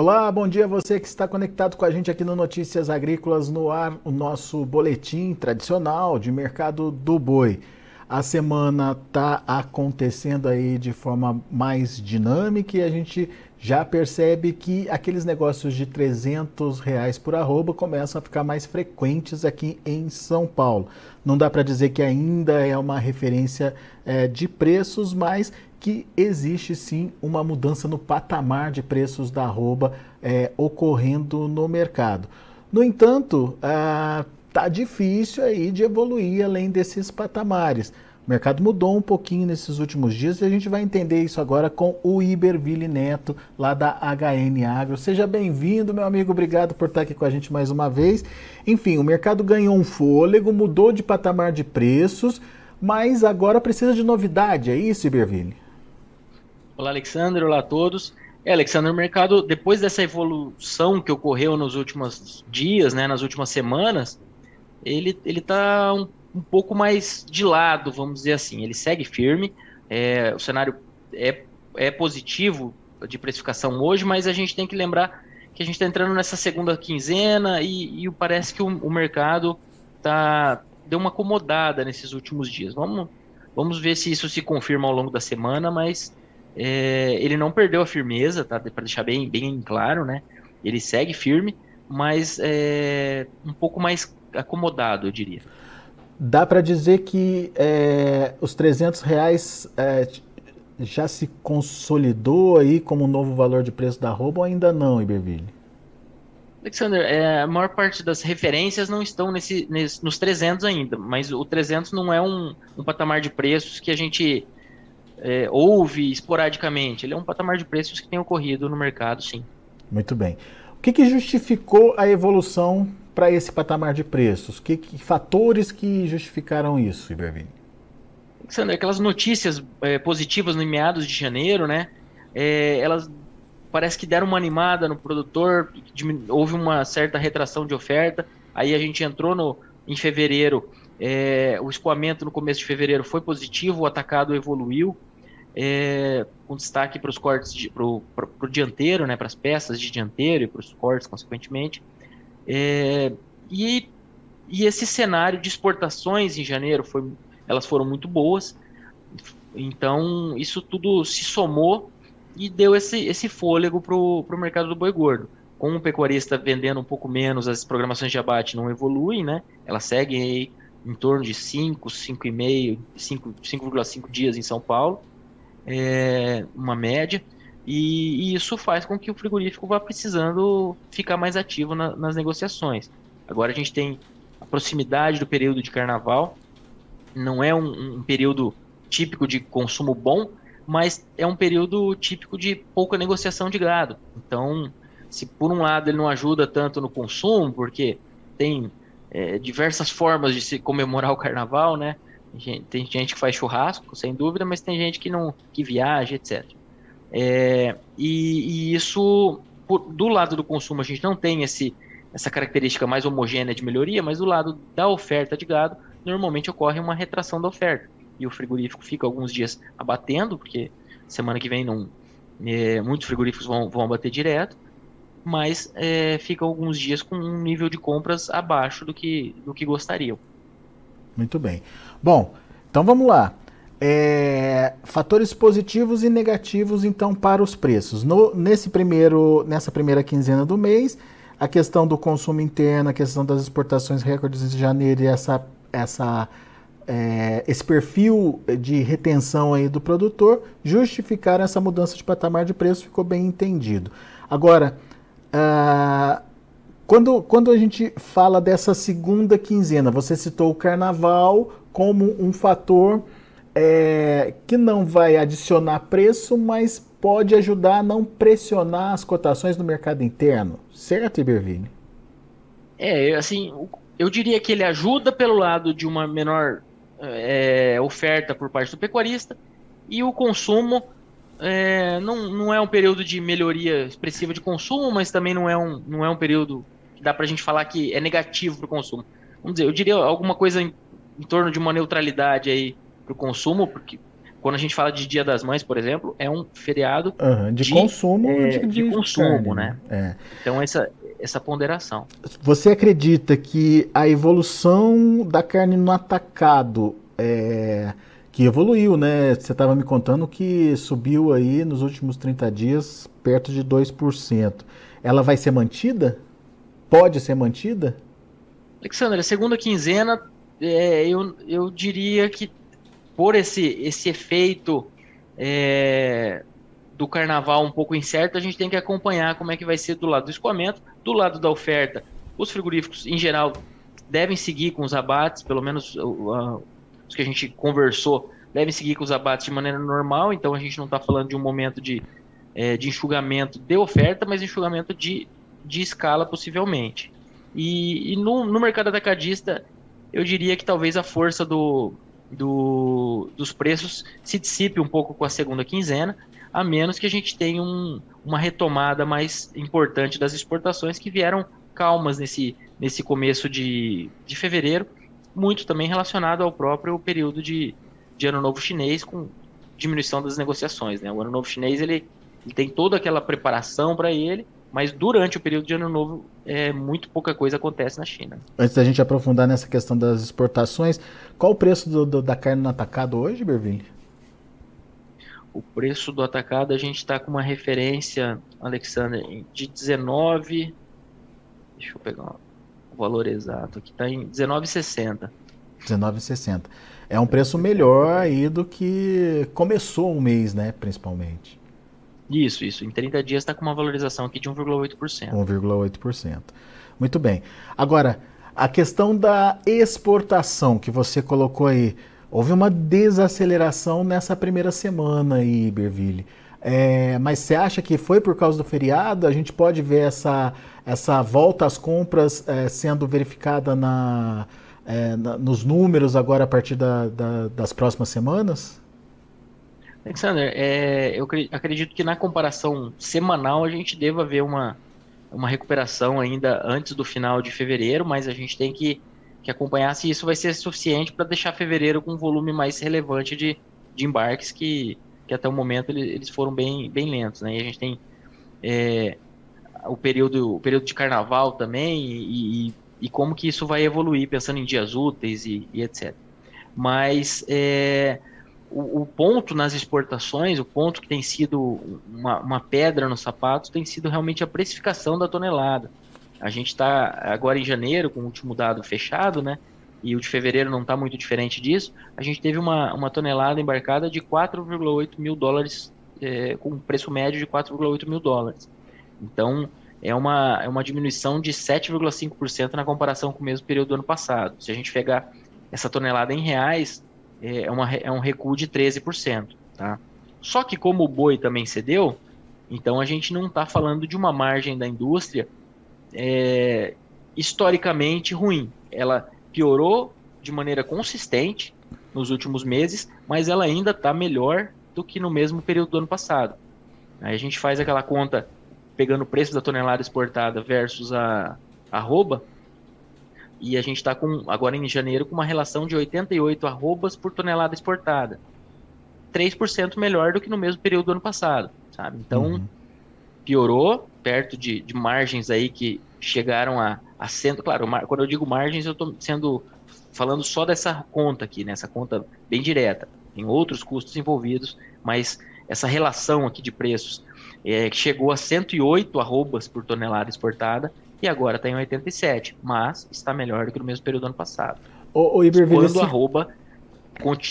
Olá, bom dia a você que está conectado com a gente aqui no Notícias Agrícolas no ar, o nosso boletim tradicional de mercado do boi. A semana está acontecendo aí de forma mais dinâmica e a gente já percebe que aqueles negócios de 300 reais por arroba começam a ficar mais frequentes aqui em São Paulo. Não dá para dizer que ainda é uma referência é, de preços, mas que existe sim uma mudança no patamar de preços da arroba é, ocorrendo no mercado. No entanto, ah, tá difícil aí de evoluir além desses patamares. O mercado mudou um pouquinho nesses últimos dias e a gente vai entender isso agora com o Iberville Neto, lá da HN Agro. Seja bem-vindo, meu amigo, obrigado por estar aqui com a gente mais uma vez. Enfim, o mercado ganhou um fôlego, mudou de patamar de preços, mas agora precisa de novidade, é isso, Iberville? Olá, Alexandre. Olá a todos. É, Alexandre, o mercado, depois dessa evolução que ocorreu nos últimos dias, né, nas últimas semanas, ele está um, um, pouco mais de lado, vamos dizer assim. Ele segue firme, é, o cenário é, é positivo de precificação hoje, mas a gente tem que lembrar que a gente está entrando nessa segunda quinzena e, e parece que o, o, mercado tá, deu uma acomodada nesses últimos dias. Vamos, vamos ver se isso se confirma ao longo da semana, mas é, ele não perdeu a firmeza, tá? Para deixar bem, bem claro, né? Ele segue firme, mas é, um pouco mais acomodado, eu diria. Dá para dizer que é, os 300 reais é, já se consolidou aí como um novo valor de preço da roupa ou ainda não, Iberville? Alexander, é, a maior parte das referências não estão nesse, nesse, nos 300 ainda, mas o 300 não é um, um patamar de preços que a gente é, houve esporadicamente. Ele é um patamar de preços que tem ocorrido no mercado, sim. Muito bem. O que, que justificou a evolução para esse patamar de preços? Que, que, fatores que justificaram isso, Ibervini? Alexandre, aquelas notícias é, positivas no meados de janeiro, né? É, elas parece que deram uma animada no produtor, houve uma certa retração de oferta. Aí a gente entrou no, em fevereiro, é, o escoamento no começo de fevereiro foi positivo, o atacado evoluiu é, com destaque para os cortes para o dianteiro, né, para as peças de dianteiro e para os cortes, consequentemente. É, e, e esse cenário de exportações em janeiro foi, elas foram muito boas. Então isso tudo se somou e deu esse, esse fôlego para o mercado do boi gordo. Com o pecuarista vendendo um pouco menos, as programações de abate não evoluem, né? Elas seguem em torno de 5, 5,5, 5,5 dias em São Paulo é, uma média, e, e, isso faz com que o frigorífico vá precisando ficar mais ativo na, nas negociações. Agora a gente tem a proximidade do período de carnaval, não é um, um período típico de consumo bom, mas é um período típico de pouca negociação de gado. Então, se por um lado ele não ajuda tanto no consumo, porque tem é, diversas formas de se comemorar o carnaval, né? Tem gente que faz churrasco, sem dúvida, mas tem gente que não que viaja, etc. É, e, e, isso, por, do lado do consumo, a gente não tem esse, essa característica mais homogênea de melhoria, mas do lado da oferta de gado, normalmente ocorre uma retração da oferta. E o frigorífico fica alguns dias abatendo, porque semana que vem não, é, muitos frigoríficos vão, vão abater direto, mas é, fica alguns dias com um nível de compras abaixo do que, do que gostariam. Muito bem. Bom, então vamos lá. É, fatores positivos e negativos então para os preços. No, nesse primeiro, nessa primeira quinzena do mês, a questão do consumo interno, a questão das exportações recordes de janeiro e essa, essa, é, esse perfil de retenção aí do produtor justificaram essa mudança de patamar de preço, ficou bem entendido. Agora, uh, quando, quando a gente fala dessa segunda quinzena, você citou o carnaval como um fator é, que não vai adicionar preço, mas pode ajudar a não pressionar as cotações no mercado interno, certo, Ibervini? É, assim, eu diria que ele ajuda pelo lado de uma menor é, oferta por parte do pecuarista e o consumo é, não, não é um período de melhoria expressiva de consumo, mas também não é um, não é um período dá para a gente falar que é negativo para o consumo. Vamos dizer, eu diria alguma coisa em, em torno de uma neutralidade aí para o consumo, porque quando a gente fala de Dia das Mães, por exemplo, é um feriado uhum, de, de, consumo, é, de, de, de, consumo, né? É. Então essa essa ponderação. Você acredita que a evolução da carne no atacado é, que evoluiu, né? Você estava me contando que subiu aí nos últimos 30 dias perto de 2%. Ela vai ser mantida? Pode ser mantida? Alexandre, a segunda quinzena, é, eu, eu diria que por esse, esse efeito é, do carnaval um pouco incerto, a gente tem que acompanhar como é que vai ser do lado do escoamento, do lado da oferta. Os frigoríficos, em geral, devem seguir com os abates, pelo menos uh, os que a gente conversou, devem seguir com os abates de maneira normal, então a gente não está falando de um momento de, é, de enxugamento de oferta, mas enxugamento de, de escala, possivelmente. E, e no, no mercado atacadista, eu diria que talvez a força do, do, dos preços se dissipe um pouco com a segunda quinzena, a menos que a gente tenha um, uma retomada mais importante das exportações que vieram calmas nesse, nesse começo de, de fevereiro, muito também relacionado ao próprio período de, de Ano Novo Chinês, com diminuição das negociações. Né? O Ano Novo Chinês ele, ele tem toda aquela preparação para ele, mas durante o período de Ano Novo, é, muito pouca coisa acontece na China. Antes da gente aprofundar nessa questão das exportações, qual o preço do, do, da carne no atacado hoje, Berville? O preço do atacado, a gente está com uma referência, Alexander, de 19. Deixa eu pegar o valor exato aqui, está em 19,60. 19,60. É um preço melhor aí do que começou um mês, né, principalmente. Isso, isso. Em 30 dias está com uma valorização aqui de 1,8%. 1,8%. Muito bem. Agora, a questão da exportação que você colocou aí, houve uma desaceleração nessa primeira semana aí, Berville. É, mas você acha que foi por causa do feriado? A gente pode ver essa, essa volta às compras é, sendo verificada na, é, na, nos números agora a partir da, da, das próximas semanas? Alexander, é, eu acredito que na comparação semanal a gente deva ver uma, uma recuperação ainda antes do final de fevereiro, mas a gente tem que, que acompanhar se isso vai ser suficiente para deixar fevereiro com um volume mais relevante de, de embarques que, que até o momento eles foram bem, bem lentos. Né? E a gente tem é, o, período, o período de carnaval também e, e, e, como que isso vai evoluir, pensando em dias úteis e, e etc. Mas é, o, o, ponto nas exportações, o ponto que tem sido uma, uma pedra nos sapatos, tem sido realmente a precificação da tonelada. A gente está agora em janeiro, com o último dado fechado, né? E o de fevereiro não está muito diferente disso. A gente teve uma, uma tonelada embarcada de 4,8 mil dólares, é, com preço médio de 4,8 mil dólares. Então, é uma, é uma diminuição de 7,5% na comparação com o mesmo período do ano passado. Se a gente pegar essa tonelada em reais, é, é, uma, é um recuo de 13%. Tá? Só que como o boi também cedeu, então a gente não está falando de uma margem da indústria é, historicamente ruim. Ela piorou de maneira consistente nos últimos meses, mas ela ainda está melhor do que no mesmo período do ano passado. Aí a gente faz aquela conta pegando o preço da tonelada exportada versus a arroba, e a gente está com agora em janeiro com uma relação de 88 arrobas por tonelada exportada. 3% melhor do que no mesmo período do ano passado, sabe? Então, uhum. piorou, perto de, de, margens aí que chegaram a, a sendo, claro, quando eu digo margens, eu estou sendo falando só dessa conta aqui, nessa né? conta bem direta. Tem outros custos envolvidos, mas essa relação aqui de preços é, chegou a 108 arrobas por tonelada exportada e agora está em 87, mas está melhor do que no mesmo período do ano passado. O, o Iberville, Quando a arroba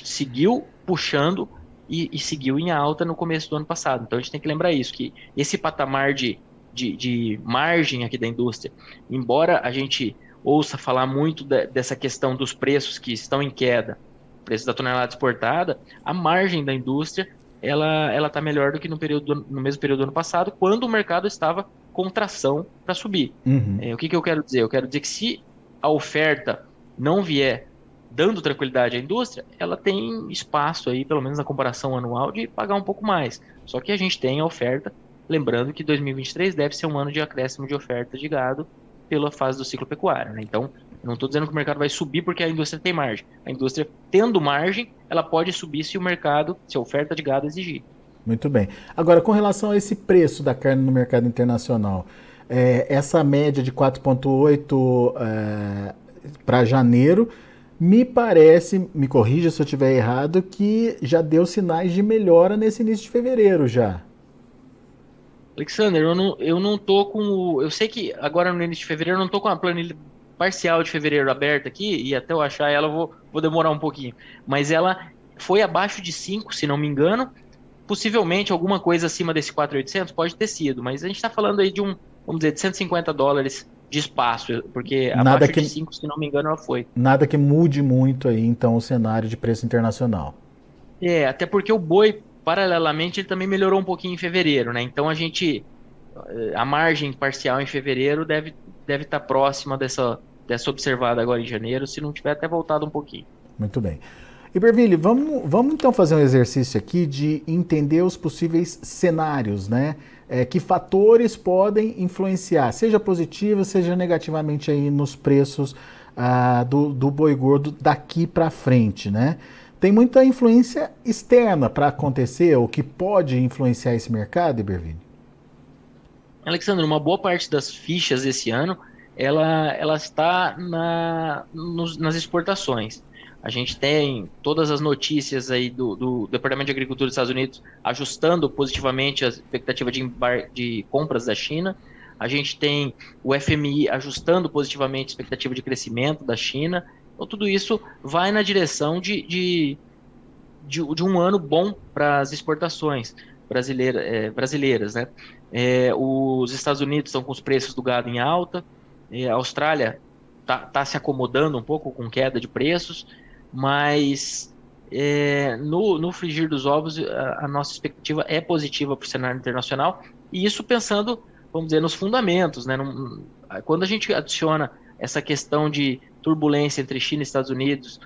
seguiu puxando e, e, seguiu em alta no começo do ano passado. Então a gente tem que lembrar isso, que esse patamar de, de, de margem aqui da indústria, embora a gente ouça falar muito de, dessa questão dos preços que estão em queda, preço da tonelada exportada, a margem da indústria ela ela está melhor do que no período do, no mesmo período do ano passado, quando o mercado estava contração para subir. Uhum. É, o que, que eu quero dizer? Eu quero dizer que se a oferta não vier dando tranquilidade à indústria, ela tem espaço aí, pelo menos na comparação anual, de pagar um pouco mais. Só que a gente tem a oferta, lembrando que 2023 deve ser um ano de acréscimo de oferta de gado pela fase do ciclo pecuário. Né? Então, Eu não estou dizendo que o mercado vai subir porque a indústria tem margem. A indústria, tendo margem, ela pode subir se o mercado, se a oferta de gado exigir. Muito bem. Agora, com relação a esse preço da carne no mercado internacional, é, essa média de 4,8 é, para janeiro, me parece, me corrija se eu estiver errado, que já deu sinais de melhora nesse início de fevereiro já. Alexander, eu não, eu não tô com. Eu sei que agora no início de fevereiro eu não tô com a planilha parcial de fevereiro aberta aqui, e até eu achar ela eu vou, vou demorar um pouquinho. Mas ela foi abaixo de 5, se não me engano. Possivelmente alguma coisa acima desse 4,800 pode ter sido, mas a gente está falando aí de um, vamos dizer, de 150 dólares de espaço, porque nada abaixo que, de 5, se não me engano, ela foi. Nada que mude muito aí, então, o cenário de preço internacional. É, até porque o boi, paralelamente, ele também melhorou um pouquinho em fevereiro, né? Então a gente. A margem parcial em fevereiro deve deve estar próxima dessa, dessa observada agora em janeiro, se não tiver até voltado um pouquinho. Muito bem. Iberville, vamos, vamos então fazer um exercício aqui de entender os possíveis cenários, né? É, que fatores podem influenciar, seja positivo, seja negativamente aí nos preços ah, do, do boi gordo daqui para frente, né? Tem muita influência externa para acontecer, ou que pode influenciar esse mercado, Iberville? Alexandre, uma boa parte das fichas esse ano, ela, ela está na, nos, nas exportações. A gente tem todas as notícias aí do, do, Departamento de Agricultura dos Estados Unidos ajustando positivamente a expectativa de, de compras da China. A gente tem o FMI ajustando positivamente a expectativa de crescimento da China. Então, tudo isso vai na direção de, de, de, de um ano bom para as exportações brasileira, é, brasileiras. Né? É, os Estados Unidos estão com os preços do gado em alta, é, a Austrália está tá se acomodando um pouco com queda de preços mas é, no, no frigir dos ovos a, a nossa expectativa é positiva para o cenário internacional e isso pensando, vamos dizer, nos fundamentos, né? Num, quando a gente adiciona essa questão de turbulência entre China e Estados Unidos,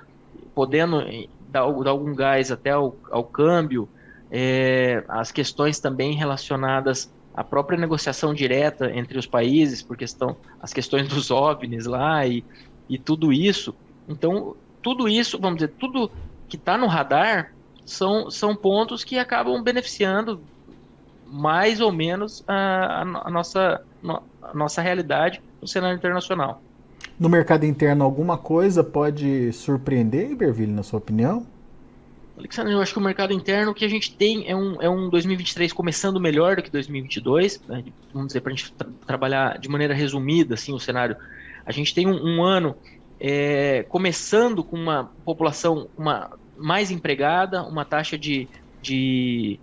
podendo eh, dar, dar algum gás até ao, ao câmbio, é, as questões também relacionadas à própria negociação direta entre os países, por questão, as questões dos OVNIs lá e, e tudo isso. Então, tudo isso, vamos dizer, tudo que está no radar são, são pontos que acabam beneficiando mais ou menos a, a nossa, a nossa realidade no cenário internacional. No mercado interno, alguma coisa pode surpreender, Iberville, na sua opinião? Alexandre, eu acho que o mercado interno que a gente tem é um, é um 2023 começando melhor do que 2022. Né? Vamos dizer, para a gente tra trabalhar de maneira resumida assim, o cenário. A gente tem um, um ano é, começando com uma população uma, mais empregada, uma taxa de, de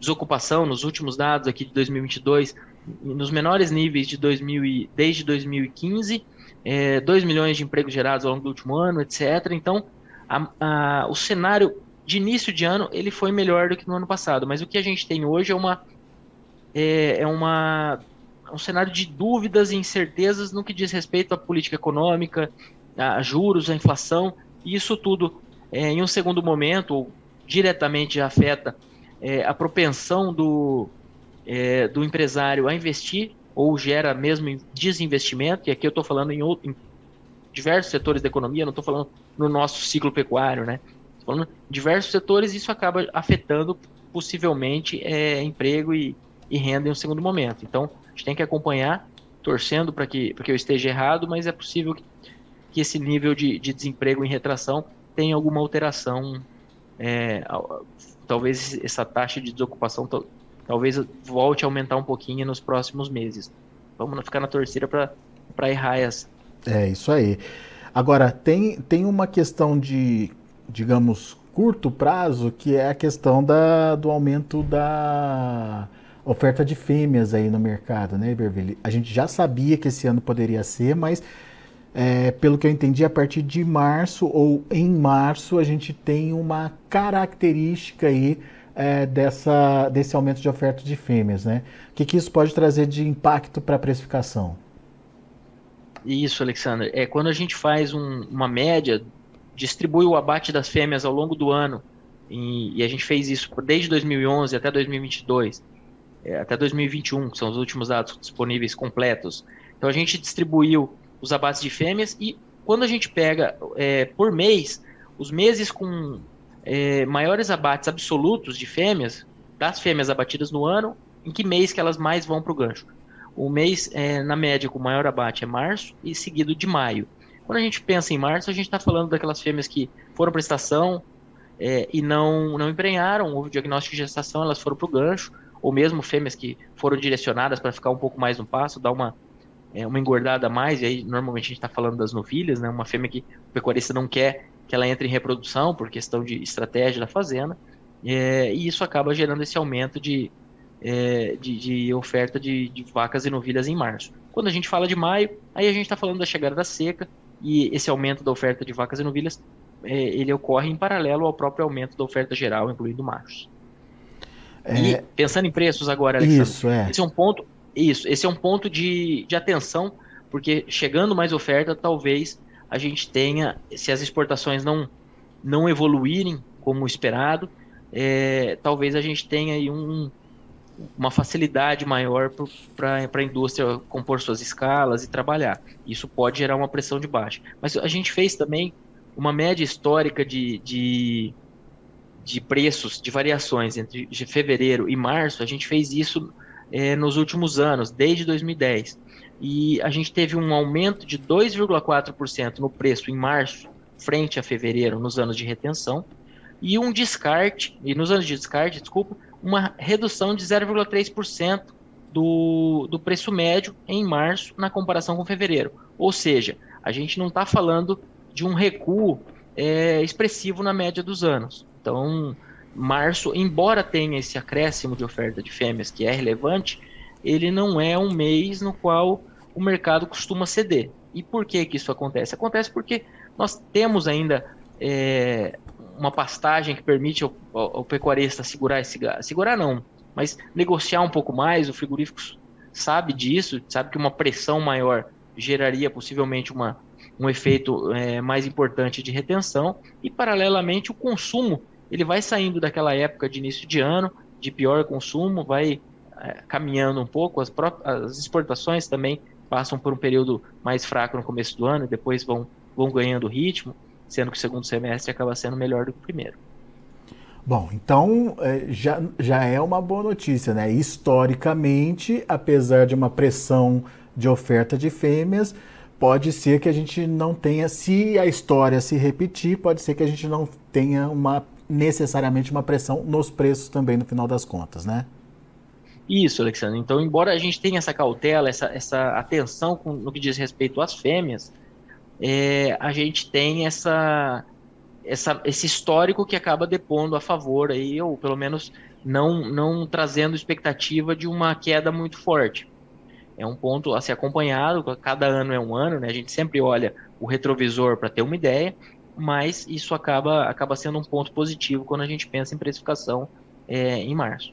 desocupação nos últimos dados aqui de 2022 nos menores níveis de 2000 desde 2015, é, 2 milhões de empregos gerados ao longo do último ano, etc. Então, a, a, o cenário de início de ano ele foi melhor do que no ano passado, mas o que a gente tem hoje é uma é, é uma um cenário de dúvidas e incertezas no que diz respeito à política econômica, a juros, a inflação, e isso tudo, é, em um segundo momento, diretamente afeta é, a propensão do, é, do empresário a investir, ou gera mesmo desinvestimento, e aqui eu estou falando em, outro, em, diversos setores da economia, não estou falando no nosso ciclo pecuário, né? Estou falando em diversos setores, isso acaba afetando possivelmente é, emprego e, e renda em um segundo momento. Então, a gente tem que acompanhar, torcendo para que, que eu esteja errado, mas é possível que que esse nível de, de desemprego em retração tenha alguma alteração. É, talvez essa taxa de desocupação talvez volte a aumentar um pouquinho nos próximos meses. Vamos ficar na torcida para errar essa. É isso aí. Agora, tem, tem uma questão de, digamos, curto prazo, que é a questão da, do aumento da oferta de fêmeas aí no mercado, né, Iberville? A gente já sabia que esse ano poderia ser, mas é, pelo que eu entendi, a partir de março ou em março, a gente tem uma característica aí é, dessa, desse aumento de oferta de fêmeas, né? O que, que isso pode trazer de impacto para a precificação? Isso, Alexandre. É, quando a gente faz um, uma média, distribui o abate das fêmeas ao longo do ano, e, e a gente fez isso desde 2011 até 2022, é, até 2021, que são os últimos dados disponíveis completos. Então a gente distribuiu os abates de fêmeas e quando a gente pega é, por mês, os meses com é, maiores abates absolutos de fêmeas, das fêmeas abatidas no ano, em que mês que elas mais vão para o gancho? O mês, é, na média, com maior abate é março e seguido de maio. Quando a gente pensa em março, a gente está falando daquelas fêmeas que foram para estação é, e não, não emprenharam, houve diagnóstico de gestação, elas foram para o gancho, ou mesmo fêmeas que foram direcionadas para ficar um pouco mais no passo, dar uma, é, uma engordada a mais, e aí normalmente a gente está falando das novilhas, né, uma fêmea que o pecuarista não quer que ela entre em reprodução por questão de estratégia da fazenda, é, e isso acaba gerando esse aumento de, é, de, de, oferta de, de, vacas e novilhas em março. Quando a gente fala de maio, aí a gente está falando da chegada da seca, e esse aumento da oferta de vacas e novilhas, é, ele ocorre em paralelo ao próprio aumento da oferta geral, incluindo machos. É... E pensando em preços agora, Alexandre, isso, é. esse é um ponto, isso, esse é um ponto de, de atenção, porque chegando mais oferta, talvez a gente tenha, se as exportações não, não evoluírem como esperado, é, talvez a gente tenha aí um, uma facilidade maior para a indústria compor suas escalas e trabalhar. Isso pode gerar uma pressão de baixa. Mas a gente fez também uma média histórica de, de, de preços, de variações entre fevereiro e março. A gente fez isso é, nos últimos anos, desde 2010 e a gente teve um aumento de 2,4% no preço em março, frente a fevereiro, nos anos de retenção, e um descarte, e nos anos de descarte, desculpa, uma redução de 0,3% do, do preço médio em março na comparação com fevereiro. Ou seja, a gente não está falando de um recuo é, expressivo na média dos anos. Então, março, embora tenha esse acréscimo de oferta de fêmeas que é relevante, ele não é um mês no qual o mercado costuma ceder. E por que, que isso acontece? Acontece porque nós temos ainda é, uma pastagem que permite ao, ao, ao, pecuarista segurar esse. Segurar não, mas negociar um pouco mais. O frigorífico sabe disso, sabe que uma pressão maior geraria possivelmente uma, um efeito é, mais importante de retenção. E, paralelamente, o consumo ele vai saindo daquela época de início de ano, de pior consumo, vai é, caminhando um pouco, as, as exportações também passam por um período mais fraco no começo do ano e depois vão, vão ganhando ritmo, sendo que o segundo semestre acaba sendo melhor do que o primeiro. Bom, então é, já, já é uma boa notícia, né? Historicamente, apesar de uma pressão de oferta de fêmeas, pode ser que a gente não tenha, se a história se repetir, pode ser que a gente não tenha uma necessariamente uma pressão nos preços também no final das contas, né? Isso, Alexandre. Então, embora a gente tenha essa cautela, essa, essa atenção com, no que diz respeito às fêmeas, é, a gente tem essa, essa, esse histórico que acaba depondo a favor aí, ou pelo menos não, não trazendo expectativa de uma queda muito forte. É um ponto a ser acompanhado, cada ano é um ano, né? A gente sempre olha o retrovisor para ter uma ideia, mas isso acaba, acaba sendo um ponto positivo quando a gente pensa em precificação é, em março.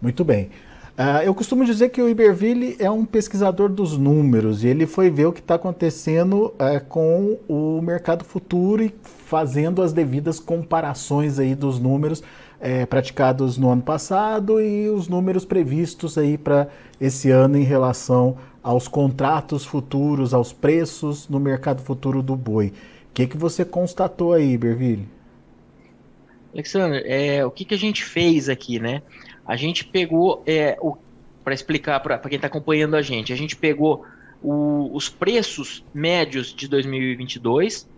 Muito bem. Uh, eu costumo dizer que o Iberville é um pesquisador dos números e ele foi ver o que está acontecendo uh, com o mercado futuro e fazendo as devidas comparações aí dos números uh, praticados no ano passado e os números previstos aí para esse ano em relação aos contratos futuros, aos preços no mercado futuro do boi. Que, que você constatou aí, Iberville? Alexandre, é, o que, que a gente fez aqui, né? A gente pegou, é, para explicar para quem está acompanhando a gente, a gente pegou o, os preços médios de 2022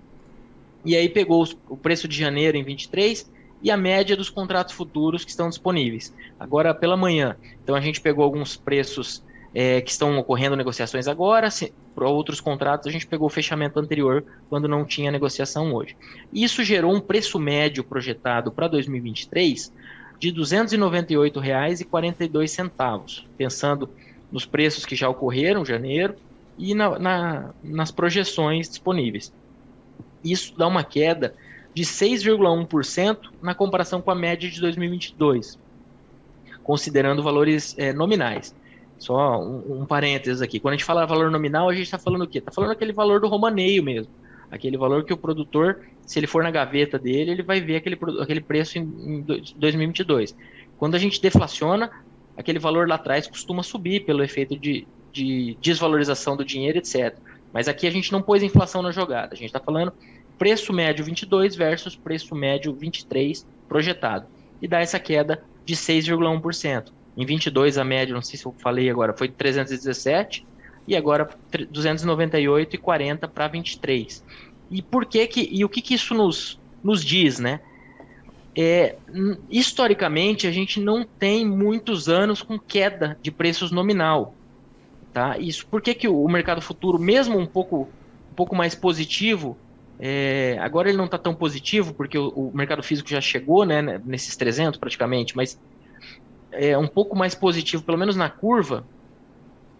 e aí pegou os, o preço de janeiro em 23 e a média dos contratos futuros que estão disponíveis. Agora pela manhã, então a gente pegou alguns preços é, que estão ocorrendo negociações agora, para outros contratos a gente pegou o fechamento anterior quando não tinha negociação hoje. Isso gerou um preço médio projetado para 2023 de R$ 298,42, pensando nos preços que já ocorreram em janeiro e na, na, nas projeções disponíveis. Isso dá uma queda de 6,1% na comparação com a média de 2022, considerando valores é, nominais. Só um, um, parênteses aqui. Quando a gente fala valor nominal, a gente está falando o quê? Está falando aquele valor do romaneio mesmo. Aquele valor que o produtor se ele for na gaveta dele, ele vai ver aquele, aquele preço em, em 2022. Quando a gente deflaciona, aquele valor lá atrás costuma subir pelo efeito de, de desvalorização do dinheiro, etc. Mas aqui a gente não pôs inflação na jogada. A gente está falando preço médio 22 versus preço médio 23 projetado. E dá essa queda de 6,1%. Em 22 a média, não sei se eu falei agora, foi 317 e agora 298,40 para 23. E por que que e o que que isso nos nos diz, né? É, historicamente a gente não tem muitos anos com queda de preços nominal, tá? Isso por que que o mercado futuro, mesmo um pouco um pouco mais positivo, é, agora ele não está tão positivo porque o, o, mercado físico já chegou, né, nesses 300 praticamente, mas é um pouco mais positivo, pelo menos na curva.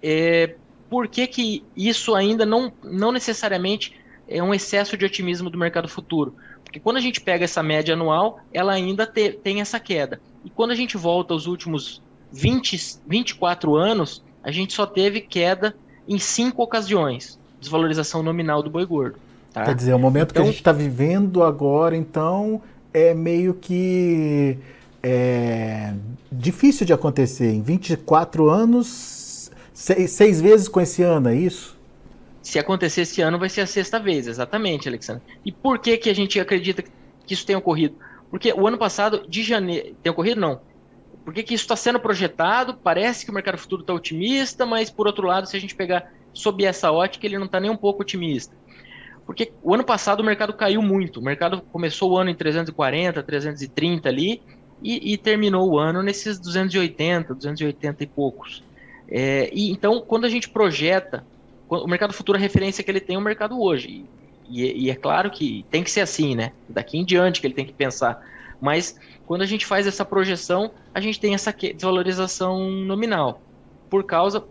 É, por que, que isso ainda não, não necessariamente é um excesso de otimismo do mercado futuro? Porque quando a gente pega essa média anual, ela ainda te, tem essa queda. E quando a gente volta aos últimos 20, 24 anos, a gente só teve queda em cinco ocasiões, desvalorização nominal do boi gordo. Tá? Quer dizer, o momento então, que a gente está vivendo agora, então, é meio que é, difícil de acontecer. Em 24 anos, Seis, seis vezes com esse ano, é isso? Se acontecer esse ano, vai ser a sexta vez, exatamente, Alexandre. E por que, que a gente acredita que isso tenha ocorrido? Porque o ano passado, de janeiro. Tem ocorrido? Não. Por que, que isso está sendo projetado? Parece que o mercado futuro está otimista, mas por outro lado, se a gente pegar sob essa ótica, ele não está nem um pouco otimista. Porque o ano passado o mercado caiu muito. O mercado começou o ano em 340, 330 ali e, e terminou o ano nesses 280, 280 e poucos. É, e então, quando a gente projeta, o mercado futuro, a referência que ele tem é o mercado hoje. E, e, é claro que tem que ser assim, né? Daqui em diante que ele tem que pensar. Mas quando a gente faz essa projeção, a gente tem essa desvalorização nominal. Por causa.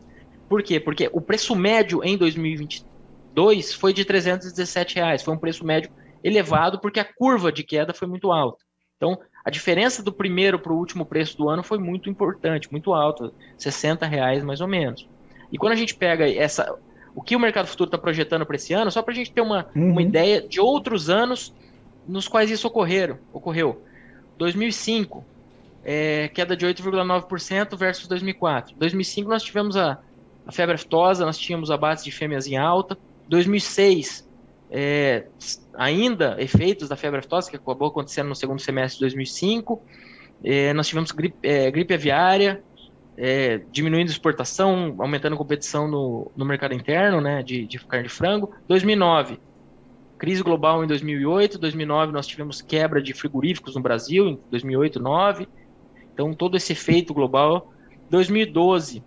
Por quê? Porque o preço médio em 2022 foi de 317 reais. Foi um preço médio elevado porque a curva de queda foi muito alta. Então, a diferença do primeiro para o último preço do ano foi muito importante, muito alta, 60 reais mais ou menos. E quando a gente pega essa, o que o mercado futuro está projetando para esse ano, só para a gente ter uma, uhum. uma ideia de outros anos nos quais isso ocorreram, ocorreu. 2005, é, queda de 8,9% versus 2004. 2005 nós tivemos a, a febre aftosa, nós tínhamos abates de fêmeas em alta. 2006, é, ainda efeitos da febre aftosa, que acabou acontecendo no segundo semestre de 2005. É, nós tivemos gripe, é, gripe aviária, é, diminuindo exportação, aumentando competição no, no mercado interno né, de, de carne de frango. 2009, crise global em 2008. 2009 nós tivemos quebra de frigoríficos no Brasil, em 2008, 2009. Então, todo esse efeito global. 2012,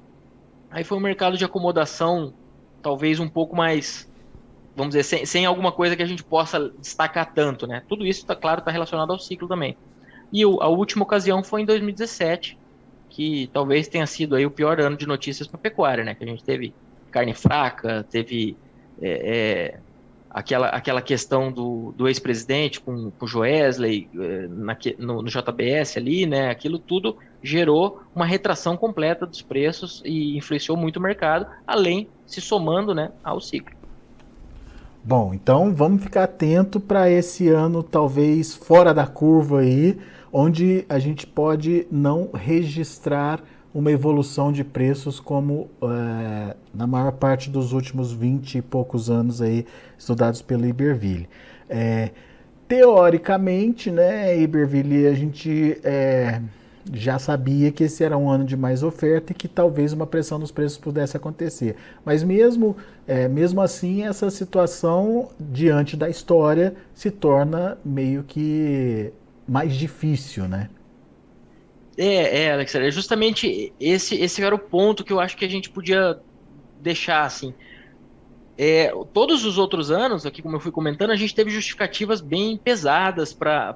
aí foi um mercado de acomodação talvez um pouco mais vamos dizer, sem, sem alguma coisa que a gente possa destacar tanto, né? Tudo isso, tá claro, está relacionado ao ciclo também. E o, a última ocasião foi em 2017, que talvez tenha sido aí o pior ano de notícias para pecuária, né? Que a gente teve carne fraca, teve é, é, aquela, aquela questão do, do ex-presidente com, o Joesley é, na, no, no, JBS ali, né? Aquilo tudo gerou uma retração completa dos preços e influenciou muito o mercado, além se somando, né, ao ciclo. Bom, então vamos ficar atento para esse ano talvez fora da curva aí, onde a gente pode não registrar uma evolução de preços como é, na maior parte dos últimos 20 e poucos anos aí estudados pelo Iberville. É, teoricamente, né, Iberville, a gente é, já sabia que esse era um ano de mais oferta e que talvez uma pressão nos preços pudesse acontecer. Mas mesmo, é, mesmo assim, essa situação diante da história se torna meio que mais difícil, né? É, é, Alex, é justamente esse, esse era o ponto que eu acho que a gente podia deixar assim. É, todos os outros anos, aqui como eu fui comentando, a gente teve justificativas bem pesadas para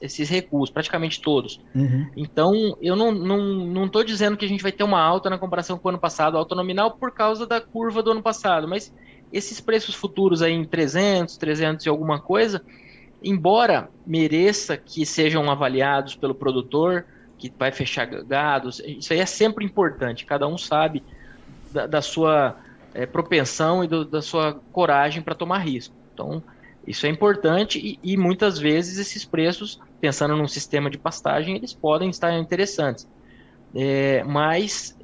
esses recursos, praticamente todos. Uhum. Então, eu não estou não, não dizendo que a gente vai ter uma alta na comparação com o ano passado, alta nominal, por causa da curva do ano passado, mas esses preços futuros aí em 300, 300 e alguma coisa, embora mereça que sejam avaliados pelo produtor, que vai fechar gados, isso aí é sempre importante, cada um sabe da, da sua é, propensão e do, da sua coragem para tomar risco. Então, isso é importante e, e, muitas vezes esses preços, pensando num sistema de pastagem, eles podem estar interessantes. É, mas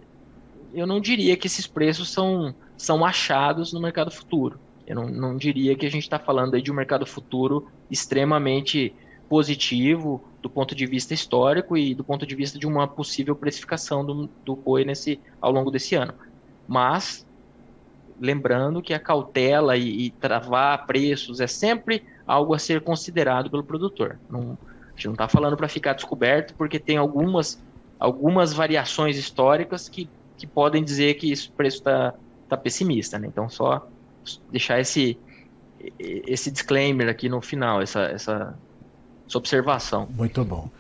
eu não diria que esses preços são, são achados no mercado futuro. Eu não, não diria que a gente está falando aí de um mercado futuro extremamente positivo do ponto de vista histórico e do ponto de vista de uma possível precificação do, do boi nesse, ao longo desse ano. Mas, lembrando que a cautela e, e travar preços é sempre algo a ser considerado pelo produtor. Não, a gente não está falando para ficar descoberto, porque tem algumas, algumas variações históricas que, que podem dizer que esse preço está tá pessimista. Né? Então, só deixar esse, esse disclaimer aqui no final, essa, essa, essa observação. Muito bom.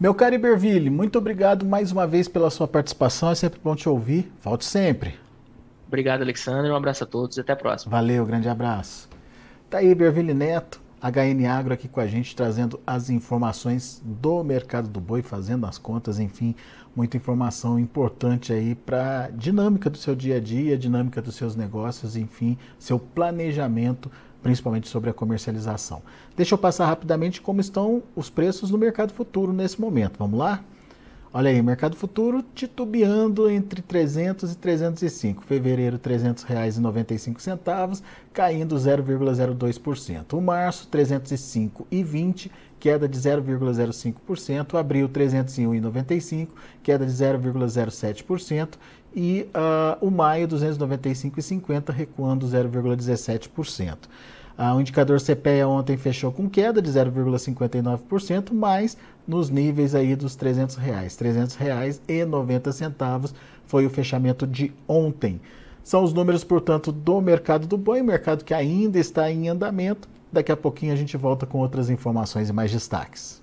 Meu caro Iberville, muito obrigado mais uma vez pela sua participação. É sempre bom te ouvir. Volte sempre. Obrigado, Alexandre. Um abraço a todos e até a próxima. Valeu, grande abraço. Tá aí, Iberville Neto, HN Agro aqui com a gente, trazendo as informações do mercado do boi, fazendo as contas, enfim, muita informação importante aí para dinâmica do seu dia a dia, dinâmica dos seus negócios, enfim, seu planejamento, principalmente sobre a comercialização. Deixa eu passar rapidamente como estão os preços no mercado futuro nesse momento. Vamos lá? Olha aí, mercado futuro titubeando entre 300 e 305. Fevereiro, R$ 300,95, caindo 0,02%. O março, 305,20, queda de 0,05%. Abril, 301,95, queda de 0,07%. E uh, o maio, 295,50, recuando 0,17%. Ah, o indicador CPEA ontem fechou com queda de 0,59%, mas nos níveis aí dos 300 reais. 300 reais e 90 centavos foi o fechamento de ontem. São os números, portanto, do mercado do boi, mercado que ainda está em andamento. Daqui a pouquinho a gente volta com outras informações e mais destaques.